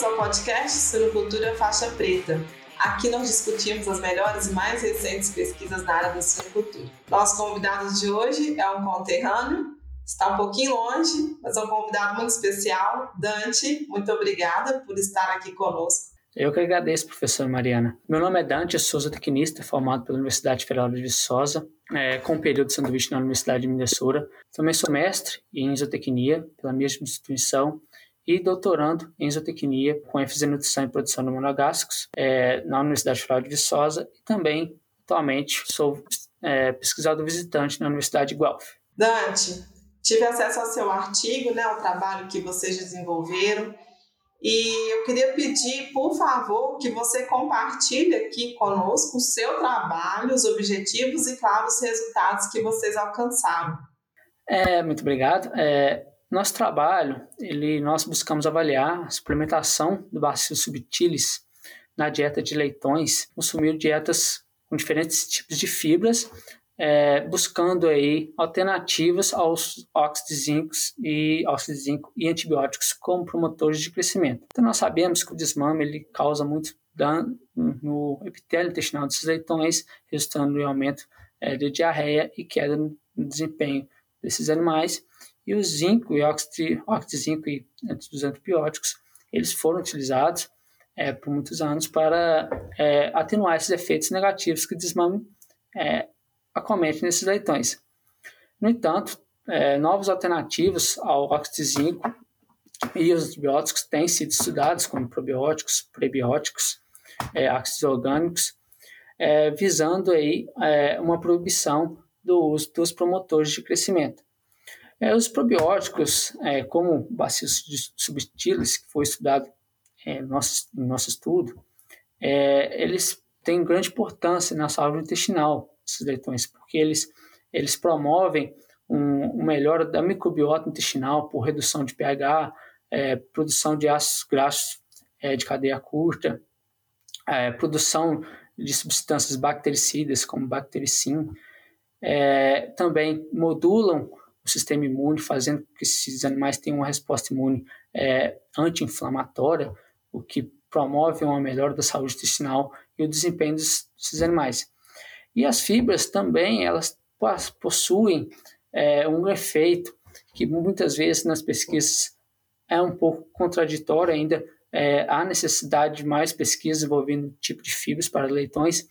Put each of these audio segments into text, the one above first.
Bem-vindos ao podcast Suinocultura Faixa Preta. Aqui nós discutimos as melhores e mais recentes pesquisas na área da suinocultura. Nosso convidado de hoje é um conterrâneo, está um pouquinho longe, mas é um convidado muito especial. Dante, muito obrigada por estar aqui conosco. Eu que agradeço, professora Mariana. Meu nome é Dante, sou zootecnista, formado pela Universidade Federal de Viçosa, é, com período de sanduíche na Universidade de Minnesota. Também sou mestre em zootecnia pela mesma instituição e doutorando em zootecnia com ênfase em nutrição e produção de monogástricos é, na Universidade Federal de Viçosa e também, atualmente, sou é, pesquisador visitante na Universidade de Guelph. Dante, tive acesso ao seu artigo, né, ao trabalho que vocês desenvolveram e eu queria pedir, por favor, que você compartilhe aqui conosco o seu trabalho, os objetivos e, claro, os resultados que vocês alcançaram. É, muito obrigado. É, nosso trabalho, ele, nós buscamos avaliar a suplementação do bacillus subtilis na dieta de leitões, consumir dietas com diferentes tipos de fibras, é, buscando aí alternativas aos óxidos de zinco e óxidos de zinco e antibióticos como promotores de crescimento. Então nós sabemos que o desmame ele causa muito dano no epitélio intestinal desses leitões, resultando em aumento é, de diarreia e queda no desempenho desses animais. E o zinco e óxido, óxido de zinco e os antibióticos, eles foram utilizados é, por muitos anos para é, atenuar esses efeitos negativos que o desmame é, acomete nesses leitões. No entanto, é, novas alternativas ao óxido zinco e os antibióticos têm sido estudados, como probióticos, prebióticos, é, ácidos orgânicos, é, visando aí é, uma proibição do uso dos promotores de crescimento. É, os probióticos, é, como Bacillus subtilis, que foi estudado é, no nosso, no nosso estudo, eles têm grande importância na saúde intestinal, esses leitões, porque eles, eles promovem um, um melhora da microbiota intestinal por redução de pH, é, produção de ácidos graxos é, de cadeia curta, é, produção de substâncias bactericidas como bactericin, é, também modulam o sistema imune, fazendo que esses animais tenham uma resposta imune é, anti-inflamatória, o que promove uma melhora da saúde intestinal e o desempenho desses animais. E as fibras também, elas possuem é, um efeito que muitas vezes nas pesquisas é um pouco contraditório ainda, é, há necessidade de mais pesquisas envolvendo tipo de fibras para leitões,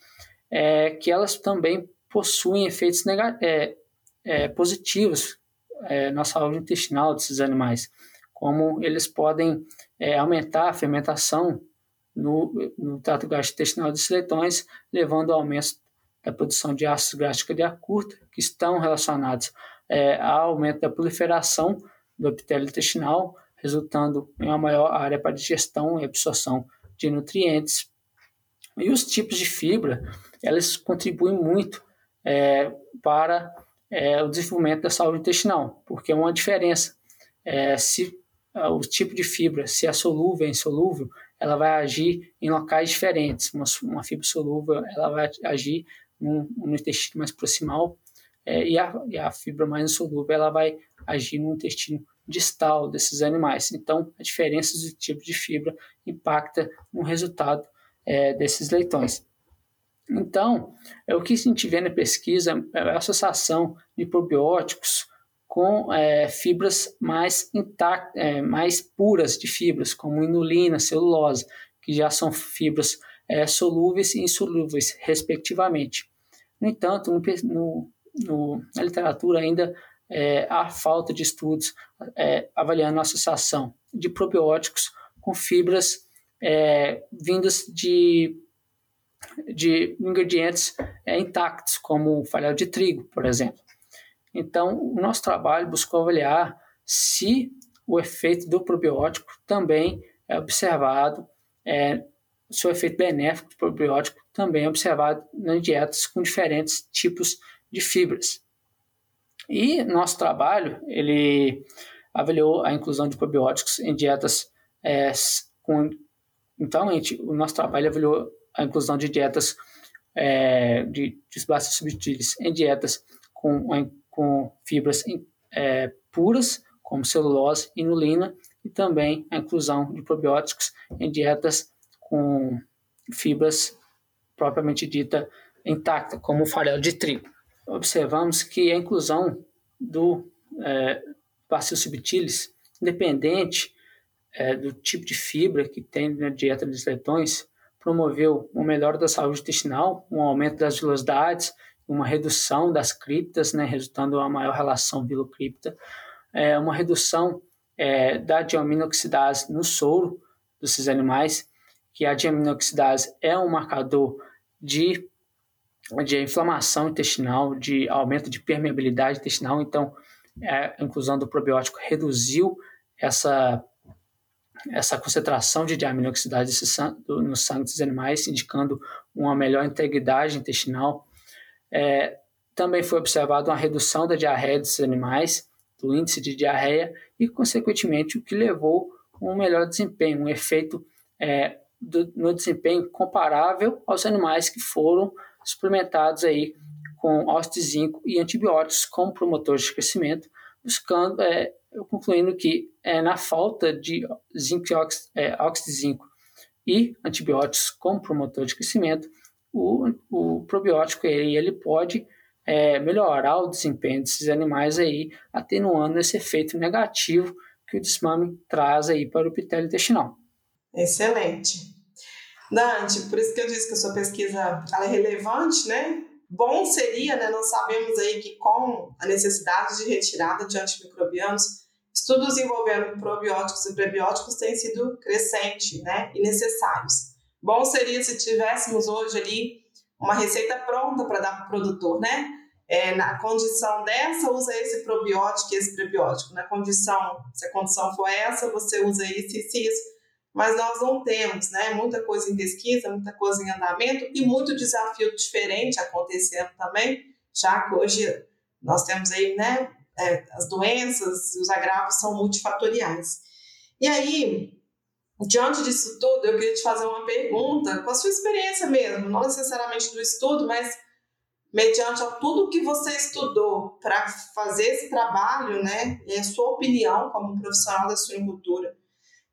é, que elas também possuem efeitos é, é, positivos é, na saúde intestinal desses animais, como eles podem aumentar a fermentação no, no trato gastrointestinal desses leitões, levando ao aumento da produção de ácidos graxos de curta, que estão relacionados é, ao aumento da proliferação do epitélio intestinal, resultando em uma maior área para digestão e absorção de nutrientes. E os tipos de fibra, elas contribuem muito é, para é, o desenvolvimento da saúde intestinal, porque é uma diferença. É, se é, o tipo de fibra, se é solúvel ou insolúvel, ela vai agir em locais diferentes. Uma, uma fibra solúvel, ela vai agir no, no intestino mais proximal é, e, a, e, a, fibra mais insolúvel ela vai agir no intestino distal desses animais. Então, a diferença do tipo de fibra impacta no resultado é, desses leitões. Então, é, o que a gente vê na pesquisa é a associação de probióticos com é, fibras mais, intact, é, mais puras de fibras, como inulina, celulose, que já são fibras é, solúveis e insolúveis, respectivamente. No entanto, no, no, no, na literatura ainda é, há falta de estudos é, avaliando a associação de probióticos com fibras é, vindas de, de ingredientes é, intactos, como o farelo de trigo, por exemplo. Então, o nosso trabalho buscou avaliar se o efeito do probiótico também é observado é, seu efeito benéfico do probiótico também é observado nas dietas com diferentes tipos de fibras. E nosso trabalho, ele avaliou a inclusão de probióticos em dietas é, com... Então, gente, o nosso trabalho avaliou a inclusão de dietas é, de, de subtilis em dietas com, com fibras é, puras, como celulose, inulina e também a inclusão de probióticos em dietas com fibras propriamente dita intacta, como o farelo de trigo. Observamos que a inclusão do é, Bacillus subtilis, independente é, do tipo de fibra que tem na dieta dos leitões, promoveu uma melhora da saúde intestinal, um aumento das velocidades, uma redução das criptas, né, resultando em uma maior relação vilo-cripta, é, uma redução é, da diaminoxidase no soro desses animais, que a diaminoxidase é um marcador de, de inflamação intestinal, de aumento de permeabilidade intestinal, então é, a inclusão do probiótico reduziu essa, essa concentração de diaminoxidase no sangue dos animais, indicando uma melhor integridade intestinal. É, também foi observada uma redução da diarreia desses animais, do índice de diarreia, e, consequentemente, o que levou a um melhor desempenho, um efeito é, do, no desempenho comparável aos animais que foram suplementados aí com de zinco e antibióticos como promotores de crescimento, buscando, é, concluindo que é, na falta de zinco e óxido, é, óxido de zinco e antibióticos como promotor de crescimento, o, o probiótico ele, ele pode é, melhorar o desempenho desses animais aí, atenuando esse efeito negativo que o desmame traz aí para o epitélio intestinal. Excelente. Dante, por isso que eu disse que a sua pesquisa é relevante, né? Bom seria, né? Nós sabemos aí que com a necessidade de retirada de antimicrobianos, estudos envolvendo probióticos e prebióticos têm sido crescente, né? E necessários. Bom seria se tivéssemos hoje ali uma receita pronta para dar para o produtor, né? É, na condição dessa, usa esse probiótico e esse prebiótico. Na condição, se a condição for essa, você usa isso, e isso mas nós não temos, né? Muita coisa em pesquisa, muita coisa em andamento e muito desafio diferente acontecendo também, já que hoje nós temos aí, né? É, as doenças e os agravos são multifatoriais. E aí, diante disso tudo, eu queria te fazer uma pergunta, com a sua experiência mesmo, não necessariamente do estudo, mas mediante a tudo que você estudou para fazer esse trabalho, né? E a sua opinião como profissional da suinocultura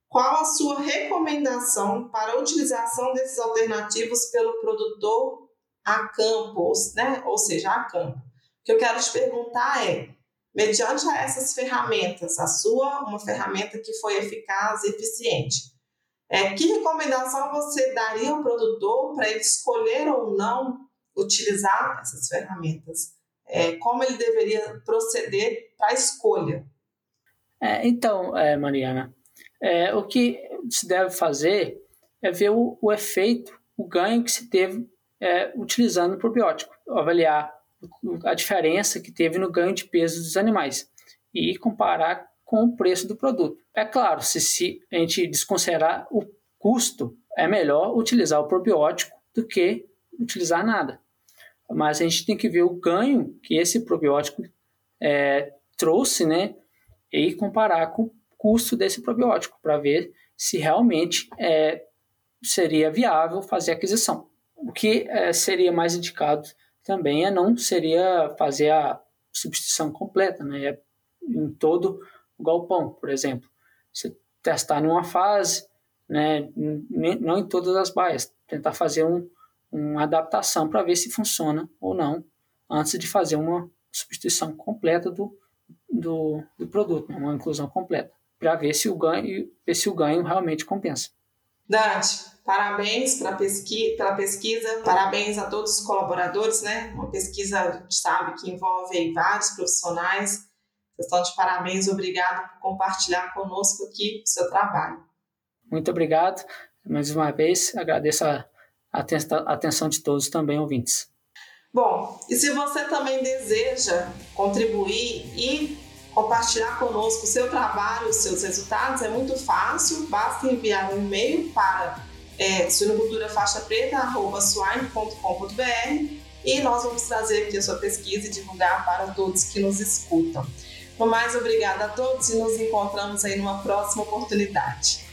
qual a sua recomendação para a utilização desses alternativos pelo produtor a campo, né? ou seja, a campo? O que eu quero te perguntar é, mediante a essas ferramentas, a sua, uma ferramenta que foi eficaz e eficiente, é, que recomendação você daria ao produtor para ele escolher ou não utilizar essas ferramentas? É, como ele deveria proceder para a escolha? É, então, é, Mariana, é, o que se deve fazer é ver o, o efeito, o ganho que se teve é, utilizando o probiótico, avaliar a diferença que teve no ganho de peso dos animais e comparar com o preço do produto. É claro, se, se a gente desconsiderar o custo, é melhor utilizar o probiótico do que utilizar nada. Mas a gente tem que ver o ganho que esse probiótico é, trouxe, né, e comparar com custo desse probiótico, para ver se realmente é, seria viável fazer aquisição. O que é, seria mais indicado também é não seria fazer a substituição completa, né? É em todo o galpão, por exemplo. Você testar numa fase, né? não em todas as baias, tentar fazer um, uma adaptação para ver se funciona ou não, antes de fazer uma substituição completa do, do, do produto, né? uma inclusão completa para ver se o ganho, ver se o ganho realmente compensa. Dante, parabéns pela pesqui pesquisa, parabéns a todos os colaboradores, né? Uma pesquisa, a gente sabe que envolve vários profissionais. Vocês estão de parabéns, obrigado por compartilhar conosco aqui o seu trabalho. Muito obrigado. Mais uma vez, agradeço a, a atenção de todos também, ouvintes. Bom, e se você também deseja contribuir e compartilhar conosco o seu trabalho, os seus resultados, é muito fácil, basta enviar um e-mail para é, suinoculturafaixapreta.swine.com.br e nós vamos trazer aqui a sua pesquisa e divulgar para todos que nos escutam. No mais, obrigada a todos e nos encontramos aí numa próxima oportunidade.